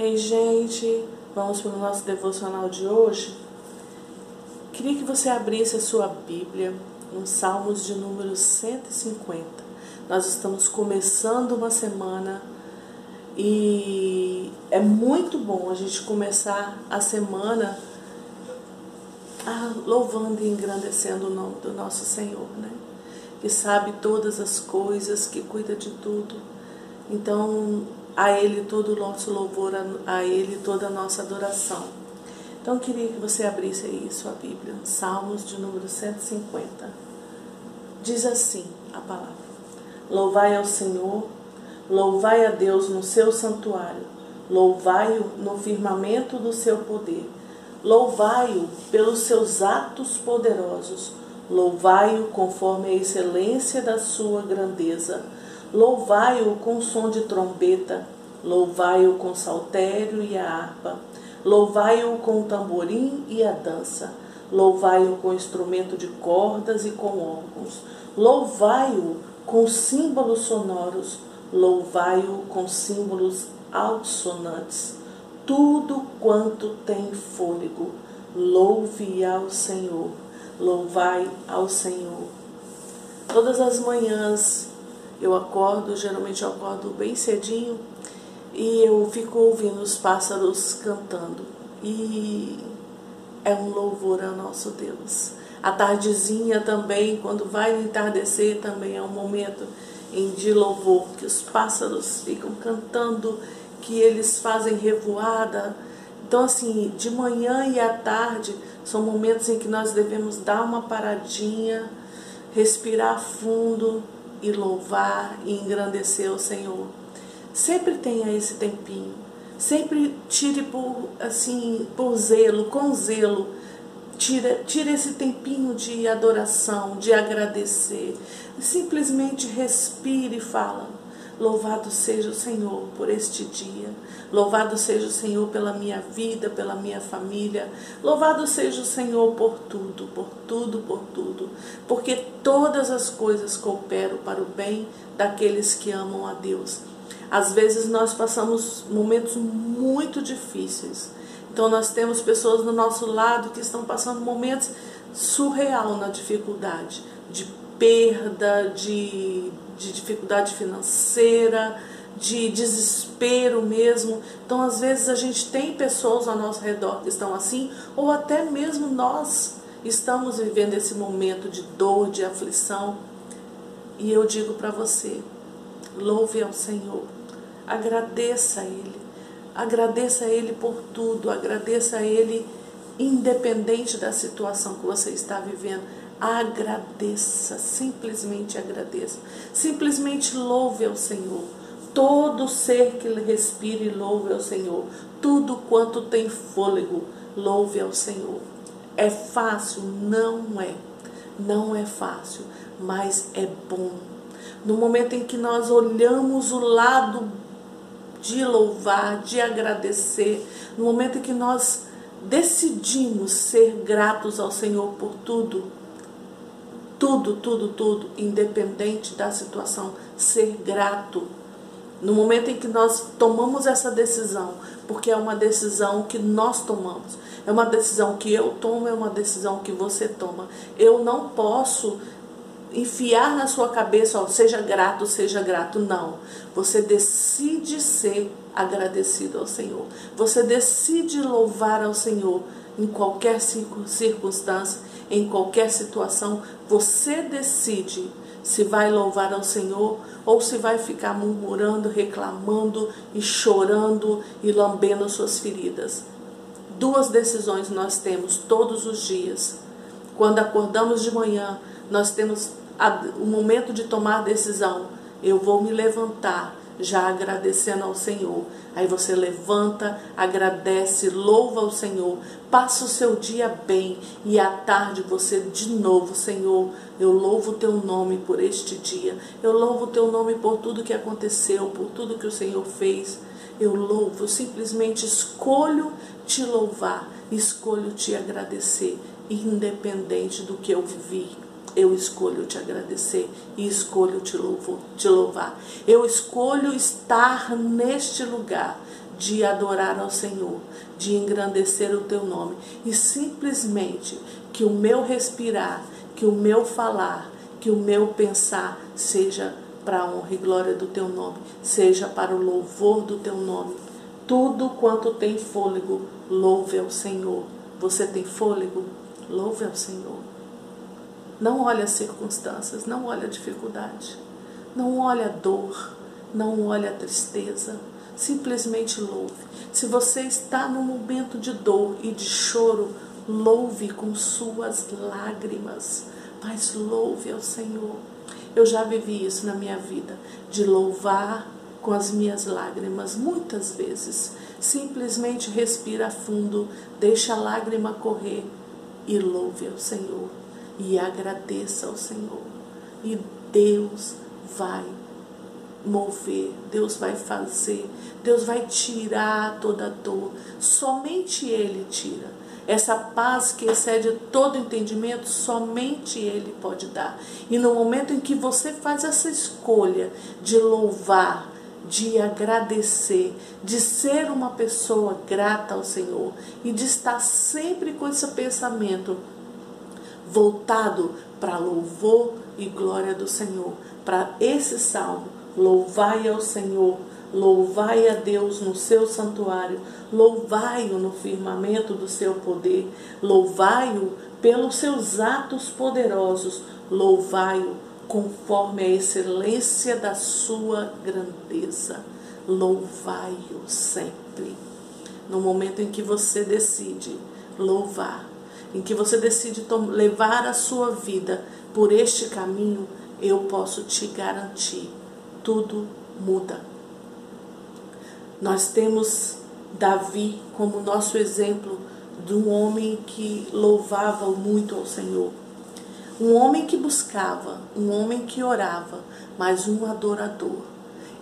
Ei, gente, vamos para o nosso devocional de hoje. Queria que você abrisse a sua Bíblia no Salmos de número 150. Nós estamos começando uma semana e é muito bom a gente começar a semana ah, louvando e engrandecendo o nome do nosso Senhor, né? Que sabe todas as coisas, que cuida de tudo. Então, a Ele todo o nosso louvor, a Ele toda a nossa adoração. Então eu queria que você abrisse aí sua Bíblia, Salmos de número 150. Diz assim a palavra: Louvai ao Senhor, louvai a Deus no seu santuário, louvai-o no firmamento do seu poder, louvai-o pelos seus atos poderosos, louvai-o conforme a excelência da sua grandeza Louvai-o com som de trombeta, louvai-o com saltério e a harpa, louvai-o com o tamborim e a dança, louvai-o com instrumento de cordas e com órgãos, louvai-o com símbolos sonoros, louvai-o com símbolos altissonantes. Tudo quanto tem fôlego, louve ao Senhor, louvai ao Senhor. Todas as manhãs eu acordo, geralmente eu acordo bem cedinho e eu fico ouvindo os pássaros cantando. E é um louvor ao nosso Deus. A tardezinha também, quando vai entardecer, também é um momento em de louvor, que os pássaros ficam cantando, que eles fazem revoada. Então, assim, de manhã e à tarde são momentos em que nós devemos dar uma paradinha, respirar fundo e louvar e engrandecer o Senhor. Sempre tenha esse tempinho. Sempre tire por assim, por zelo, com zelo. Tira, tira esse tempinho de adoração, de agradecer. Simplesmente respire e fala: Louvado seja o Senhor por este dia. Louvado seja o Senhor pela minha vida, pela minha família. Louvado seja o Senhor por tudo, por tudo, por tudo. Porque todas as coisas cooperam para o bem daqueles que amam a Deus. Às vezes nós passamos momentos muito difíceis. Então nós temos pessoas do nosso lado que estão passando momentos surreal na dificuldade, de perda, de de dificuldade financeira, de desespero mesmo. Então, às vezes, a gente tem pessoas ao nosso redor que estão assim, ou até mesmo nós estamos vivendo esse momento de dor, de aflição. E eu digo para você: louve ao Senhor, agradeça a Ele, agradeça a Ele por tudo, agradeça a Ele independente da situação que você está vivendo agradeça, simplesmente agradeça. Simplesmente louve ao Senhor. Todo ser que respire, louve ao Senhor. Tudo quanto tem fôlego, louve ao Senhor. É fácil? Não é. Não é fácil, mas é bom. No momento em que nós olhamos o lado de louvar, de agradecer, no momento em que nós decidimos ser gratos ao Senhor por tudo, tudo, tudo, tudo, independente da situação, ser grato. No momento em que nós tomamos essa decisão, porque é uma decisão que nós tomamos, é uma decisão que eu tomo, é uma decisão que você toma. Eu não posso enfiar na sua cabeça, ó, seja grato, seja grato. Não. Você decide ser agradecido ao Senhor. Você decide louvar ao Senhor em qualquer circunstância, em qualquer situação, você decide se vai louvar ao Senhor ou se vai ficar murmurando, reclamando e chorando e lambendo suas feridas. Duas decisões nós temos todos os dias. Quando acordamos de manhã, nós temos o momento de tomar decisão. Eu vou me levantar já agradecendo ao Senhor. Aí você levanta, agradece, louva ao Senhor, passa o seu dia bem e à tarde você de novo, Senhor, eu louvo o teu nome por este dia. Eu louvo o teu nome por tudo que aconteceu, por tudo que o Senhor fez. Eu louvo, simplesmente escolho te louvar, escolho te agradecer, independente do que eu vivi eu escolho te agradecer e escolho te, louvo, te louvar. Eu escolho estar neste lugar de adorar ao Senhor, de engrandecer o teu nome e simplesmente que o meu respirar, que o meu falar, que o meu pensar seja para a honra e glória do teu nome, seja para o louvor do teu nome. Tudo quanto tem fôlego, louve ao Senhor. Você tem fôlego? Louve ao Senhor. Não olhe as circunstâncias, não olhe a dificuldade, não olhe a dor, não olhe a tristeza, simplesmente louve. Se você está num momento de dor e de choro, louve com suas lágrimas, mas louve ao Senhor. Eu já vivi isso na minha vida, de louvar com as minhas lágrimas, muitas vezes. Simplesmente respira fundo, deixa a lágrima correr e louve ao Senhor. E agradeça ao Senhor. E Deus vai mover, Deus vai fazer, Deus vai tirar toda dor. Somente Ele tira. Essa paz que excede todo entendimento, somente Ele pode dar. E no momento em que você faz essa escolha de louvar, de agradecer, de ser uma pessoa grata ao Senhor e de estar sempre com esse pensamento voltado para louvor e glória do Senhor, para esse salmo, louvai ao Senhor Louvai a Deus no seu santuário, louvai-o no firmamento do seu poder, louvai-o pelos seus atos poderosos, louvai-o conforme a excelência da sua grandeza. Louvai-o sempre. No momento em que você decide louvar, em que você decide levar a sua vida por este caminho, eu posso te garantir, tudo muda. Nós temos Davi como nosso exemplo de um homem que louvava muito ao Senhor. Um homem que buscava, um homem que orava, mas um adorador.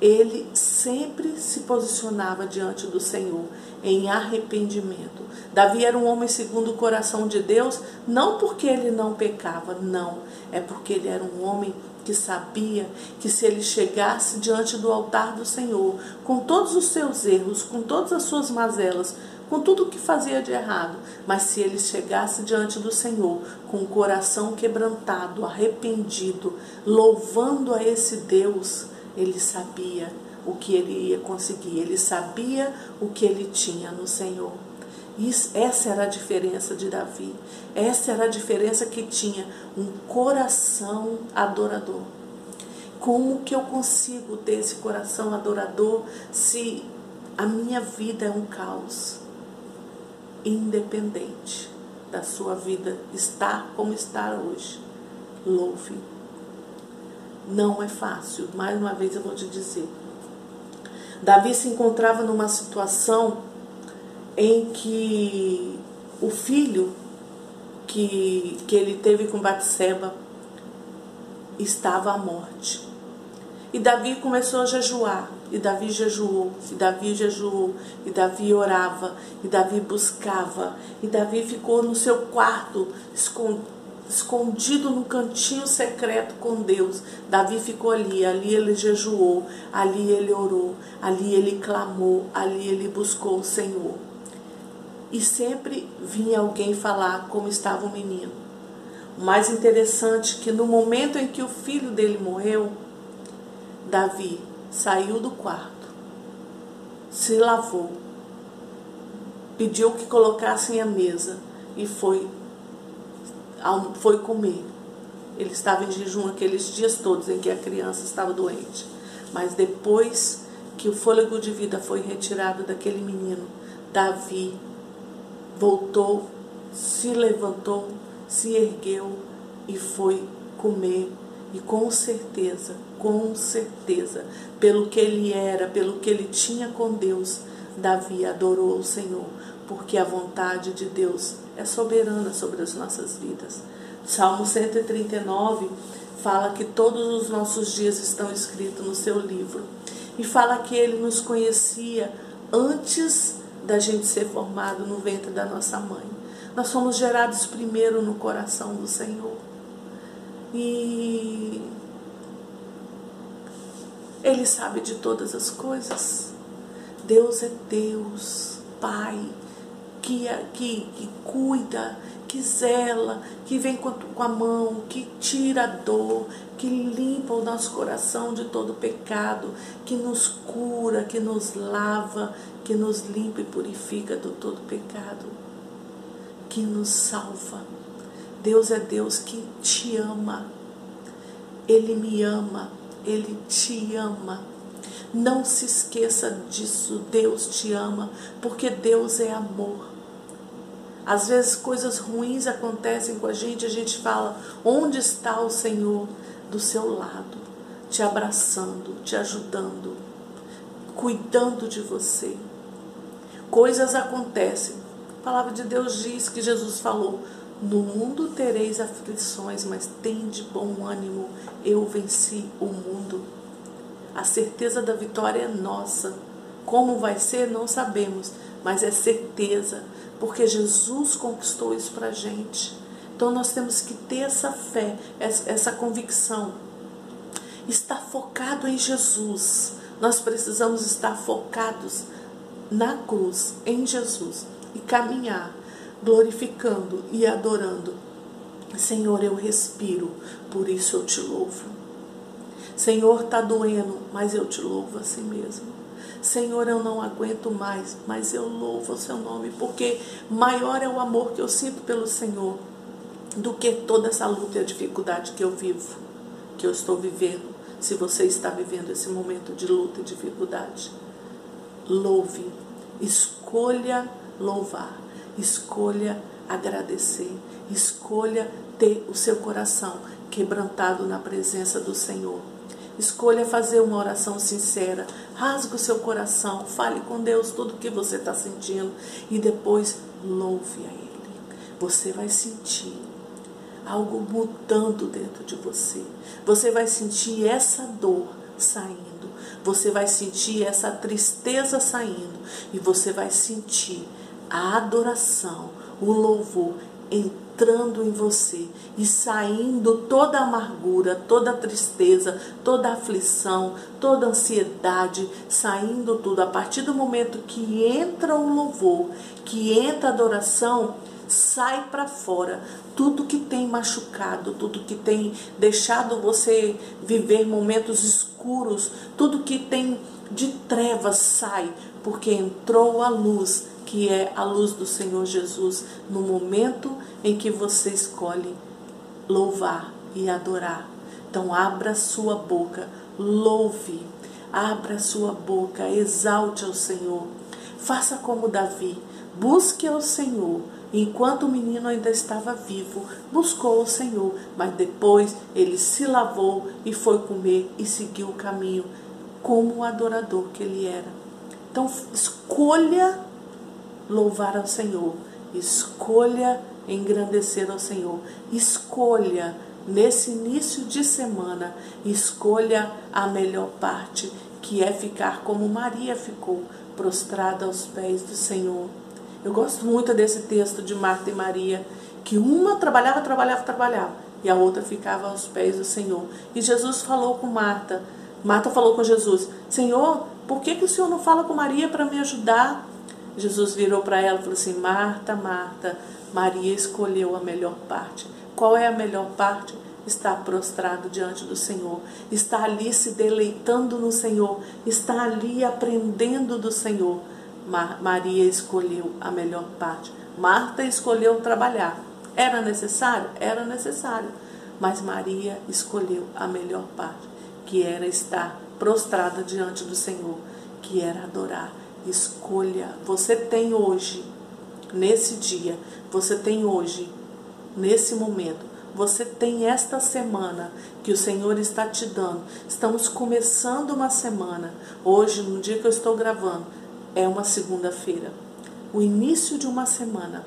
Ele sempre se posicionava diante do Senhor em arrependimento. Davi era um homem segundo o coração de Deus, não porque ele não pecava, não, é porque ele era um homem que sabia que se ele chegasse diante do altar do Senhor, com todos os seus erros, com todas as suas mazelas, com tudo o que fazia de errado, mas se ele chegasse diante do Senhor com o coração quebrantado, arrependido, louvando a esse Deus, ele sabia o que ele ia conseguir, ele sabia o que ele tinha no Senhor. Isso, essa era a diferença de Davi. Essa era a diferença que tinha um coração adorador. Como que eu consigo ter esse coração adorador se a minha vida é um caos? Independente da sua vida estar como está hoje. Louve. Não é fácil, mais uma vez eu vou te dizer. Davi se encontrava numa situação em que o filho que, que ele teve com Batseba estava à morte. E Davi começou a jejuar, e Davi jejuou, e Davi jejuou, e Davi orava, e Davi buscava, e Davi ficou no seu quarto escondido no cantinho secreto com Deus. Davi ficou ali, ali ele jejuou, ali ele orou, ali ele clamou, ali ele buscou o Senhor e sempre vinha alguém falar como estava o menino. O mais interessante é que no momento em que o filho dele morreu, Davi saiu do quarto, se lavou, pediu que colocassem a mesa e foi, foi comer. Ele estava em jejum aqueles dias todos em que a criança estava doente. Mas depois que o fôlego de vida foi retirado daquele menino, Davi voltou, se levantou, se ergueu e foi comer. E com certeza, com certeza, pelo que ele era, pelo que ele tinha com Deus, Davi adorou o Senhor, porque a vontade de Deus é soberana sobre as nossas vidas. Salmo 139 fala que todos os nossos dias estão escritos no seu livro e fala que ele nos conhecia antes da gente ser formado no ventre da nossa mãe. Nós fomos gerados primeiro no coração do Senhor. E Ele sabe de todas as coisas. Deus é Deus, Pai, que, que, que cuida, que zela, que vem com a mão, que tira a dor, que limpa o nosso coração de todo pecado, que nos cura, que nos lava, que nos limpa e purifica de todo pecado, que nos salva. Deus é Deus que te ama. Ele me ama, ele te ama. Não se esqueça disso. Deus te ama, porque Deus é amor. Às vezes coisas ruins acontecem com a gente, a gente fala: onde está o Senhor? Do seu lado, te abraçando, te ajudando, cuidando de você. Coisas acontecem. A palavra de Deus diz que Jesus falou: No mundo tereis aflições, mas tem de bom ânimo, eu venci o mundo. A certeza da vitória é nossa. Como vai ser, não sabemos, mas é certeza, porque Jesus conquistou isso para a gente. Então nós temos que ter essa fé, essa convicção. Estar focado em Jesus. Nós precisamos estar focados na cruz, em Jesus, e caminhar, glorificando e adorando. Senhor, eu respiro, por isso eu te louvo. Senhor, está doendo, mas eu te louvo assim mesmo. Senhor, eu não aguento mais, mas eu louvo o seu nome, porque maior é o amor que eu sinto pelo Senhor do que toda essa luta e a dificuldade que eu vivo, que eu estou vivendo. Se você está vivendo esse momento de luta e dificuldade, louve, escolha louvar, escolha agradecer, escolha ter o seu coração quebrantado na presença do Senhor. Escolha fazer uma oração sincera. Rasgue o seu coração. Fale com Deus tudo o que você está sentindo. E depois louve a Ele. Você vai sentir algo mudando dentro de você. Você vai sentir essa dor saindo. Você vai sentir essa tristeza saindo. E você vai sentir a adoração, o louvor entrando em você e saindo toda amargura, toda tristeza, toda aflição, toda ansiedade, saindo tudo. A partir do momento que entra o louvor, que entra a adoração, sai para fora tudo que tem machucado, tudo que tem deixado você viver momentos escuros, tudo que tem de trevas sai, porque entrou a luz que é a luz do Senhor Jesus no momento em que você escolhe louvar e adorar. Então, abra sua boca, louve, abra sua boca, exalte ao Senhor. Faça como Davi, busque ao Senhor. Enquanto o menino ainda estava vivo, buscou o Senhor, mas depois ele se lavou e foi comer e seguiu o caminho como o adorador que ele era. Então, escolha louvar ao Senhor. Escolha engrandecer ao Senhor. Escolha nesse início de semana, escolha a melhor parte, que é ficar como Maria ficou, prostrada aos pés do Senhor. Eu gosto muito desse texto de Marta e Maria, que uma trabalhava, trabalhava, trabalhava, e a outra ficava aos pés do Senhor. E Jesus falou com Marta. Marta falou com Jesus: Senhor, por que, que o Senhor não fala com Maria para me ajudar? Jesus virou para ela e falou assim: Marta, Marta, Maria escolheu a melhor parte. Qual é a melhor parte? Estar prostrado diante do Senhor, está ali se deleitando no Senhor, está ali aprendendo do Senhor. Maria escolheu a melhor parte. Marta escolheu trabalhar. Era necessário? Era necessário. Mas Maria escolheu a melhor parte, que era estar prostrada diante do Senhor, que era adorar Escolha. Você tem hoje, nesse dia, você tem hoje, nesse momento, você tem esta semana que o Senhor está te dando. Estamos começando uma semana. Hoje, no dia que eu estou gravando, é uma segunda-feira. O início de uma semana.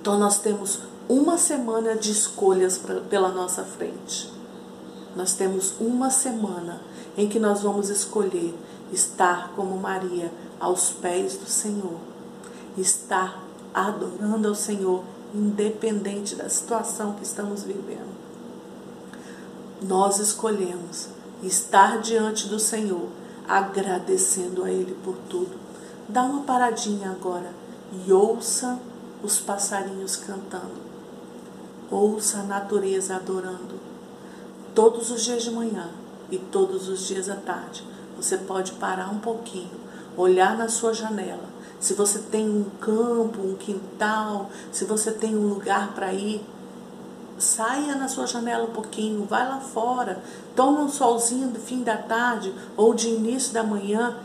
Então, nós temos uma semana de escolhas pela nossa frente. Nós temos uma semana em que nós vamos escolher estar como Maria aos pés do Senhor, estar adorando ao Senhor, independente da situação que estamos vivendo. Nós escolhemos estar diante do Senhor, agradecendo a Ele por tudo. Dá uma paradinha agora e ouça os passarinhos cantando. Ouça a natureza adorando. Todos os dias de manhã e todos os dias à tarde, você pode parar um pouquinho, olhar na sua janela. Se você tem um campo, um quintal, se você tem um lugar para ir, saia na sua janela um pouquinho, vai lá fora, toma um solzinho do fim da tarde ou de início da manhã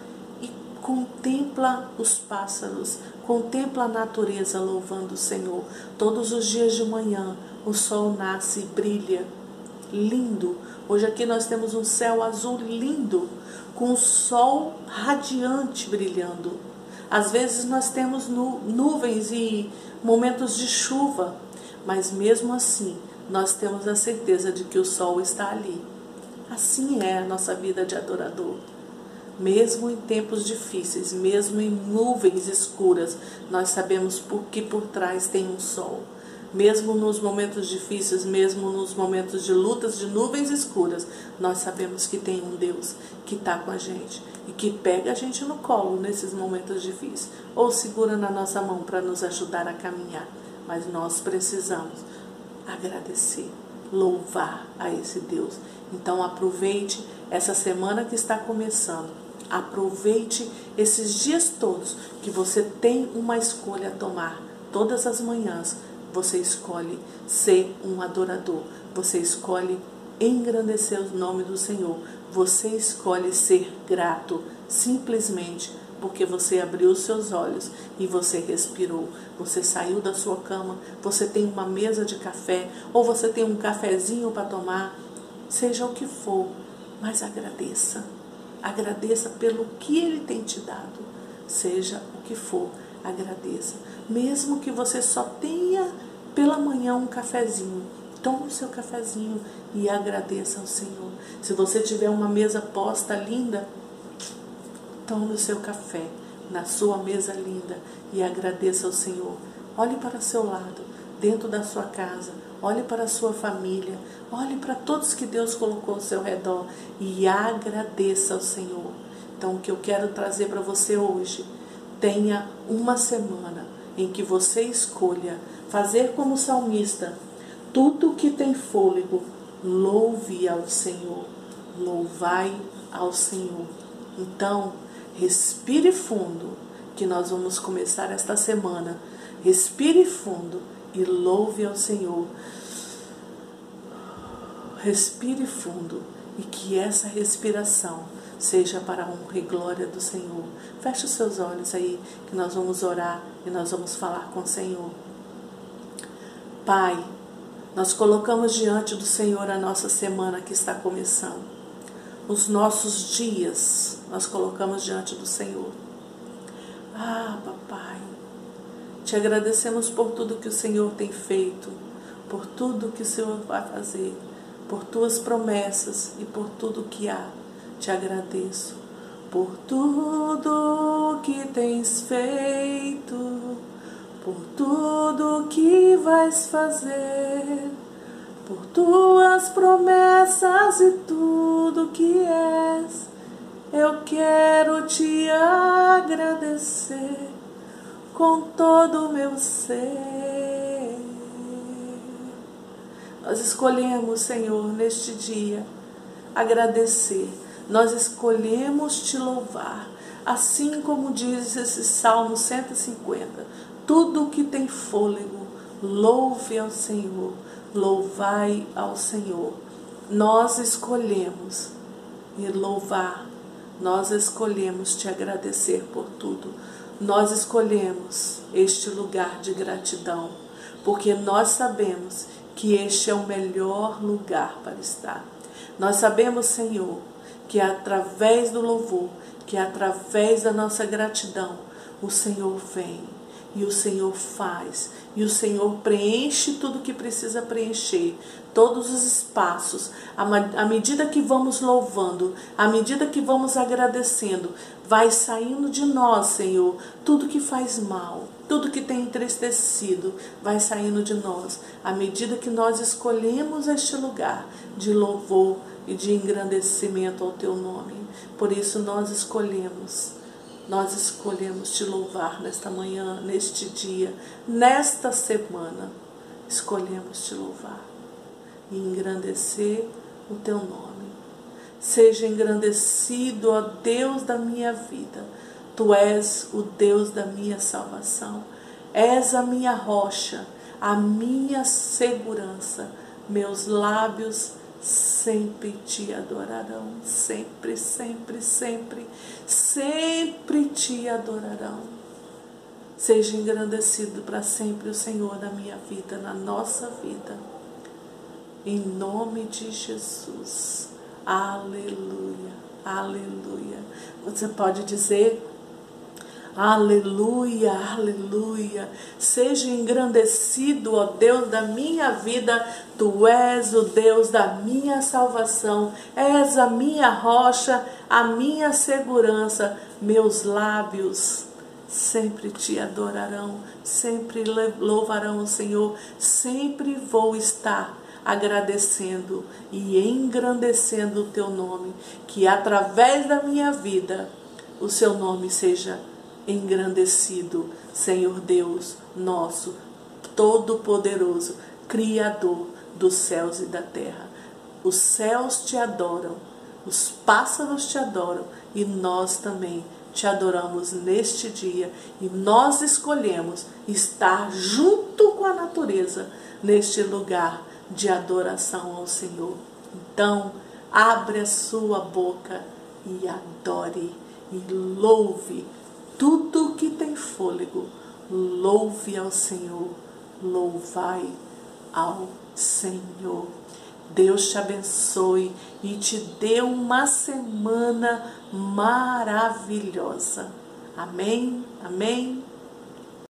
e contempla os pássaros, contempla a natureza louvando o Senhor. Todos os dias de manhã o sol nasce e brilha. Lindo. Hoje aqui nós temos um céu azul lindo, com o sol radiante brilhando. Às vezes nós temos nu nuvens e momentos de chuva, mas mesmo assim nós temos a certeza de que o sol está ali. Assim é a nossa vida de adorador. Mesmo em tempos difíceis, mesmo em nuvens escuras, nós sabemos por que por trás tem um sol. Mesmo nos momentos difíceis, mesmo nos momentos de lutas de nuvens escuras, nós sabemos que tem um Deus que está com a gente e que pega a gente no colo nesses momentos difíceis ou segura na nossa mão para nos ajudar a caminhar mas nós precisamos agradecer, louvar a esse Deus. Então aproveite essa semana que está começando. Aproveite esses dias todos que você tem uma escolha a tomar. Todas as manhãs você escolhe ser um adorador. Você escolhe engrandecer o nome do Senhor. Você escolhe ser grato simplesmente porque você abriu os seus olhos e você respirou. Você saiu da sua cama, você tem uma mesa de café ou você tem um cafezinho para tomar, seja o que for, mas agradeça. Agradeça pelo que ele tem te dado. Seja o que for, agradeça. Mesmo que você só tenha pela manhã um cafezinho, tome o seu cafezinho e agradeça ao Senhor. Se você tiver uma mesa posta linda, Tome o seu café na sua mesa linda e agradeça ao Senhor. Olhe para seu lado, dentro da sua casa, olhe para a sua família, olhe para todos que Deus colocou ao seu redor e agradeça ao Senhor. Então, o que eu quero trazer para você hoje, tenha uma semana em que você escolha fazer como salmista, tudo que tem fôlego, louve ao Senhor, louvai ao Senhor. Então, Respire fundo, que nós vamos começar esta semana. Respire fundo e louve ao Senhor. Respire fundo e que essa respiração seja para a honra e glória do Senhor. Feche os seus olhos aí, que nós vamos orar e nós vamos falar com o Senhor. Pai, nós colocamos diante do Senhor a nossa semana que está começando os nossos dias nós colocamos diante do Senhor. Ah, papai, te agradecemos por tudo que o Senhor tem feito, por tudo que o Senhor vai fazer, por tuas promessas e por tudo que há. Te agradeço por tudo que tens feito, por tudo que vais fazer por tuas promessas e tudo que és. Eu quero te agradecer com todo o meu ser. Nós escolhemos, Senhor, neste dia, agradecer. Nós escolhemos te louvar. Assim como diz esse Salmo 150, tudo que tem fôlego, louve ao Senhor louvai ao Senhor. Nós escolhemos e louvar, nós escolhemos te agradecer por tudo. Nós escolhemos este lugar de gratidão, porque nós sabemos que este é o melhor lugar para estar. Nós sabemos, Senhor, que é através do louvor, que é através da nossa gratidão, o Senhor vem e o Senhor faz e o Senhor preenche tudo que precisa preencher, todos os espaços, à medida que vamos louvando, à medida que vamos agradecendo, vai saindo de nós, Senhor, tudo que faz mal, tudo que tem entristecido, vai saindo de nós, à medida que nós escolhemos este lugar de louvor, e de engrandecimento ao teu nome. Por isso nós escolhemos, nós escolhemos te louvar nesta manhã, neste dia, nesta semana. Escolhemos te louvar e engrandecer o teu nome. Seja engrandecido, ó Deus da minha vida. Tu és o Deus da minha salvação. És a minha rocha, a minha segurança. Meus lábios sempre te adorarão, sempre, sempre, sempre, sempre te adorarão. Seja engrandecido para sempre o Senhor na minha vida, na nossa vida. Em nome de Jesus. Aleluia, aleluia. Você pode dizer Aleluia, aleluia. Seja engrandecido, ó Deus da minha vida. Tu és o Deus da minha salvação. És a minha rocha, a minha segurança. Meus lábios sempre te adorarão, sempre louvarão o Senhor. Sempre vou estar agradecendo e engrandecendo o teu nome, que através da minha vida o seu nome seja engrandecido, Senhor Deus nosso, Todo-Poderoso, Criador dos céus e da terra. Os céus te adoram, os pássaros te adoram e nós também te adoramos neste dia e nós escolhemos estar junto com a natureza neste lugar de adoração ao Senhor. Então, abre a sua boca e adore e louve tudo que tem fôlego, louve ao Senhor, louvai ao Senhor. Deus te abençoe e te dê uma semana maravilhosa. Amém? Amém?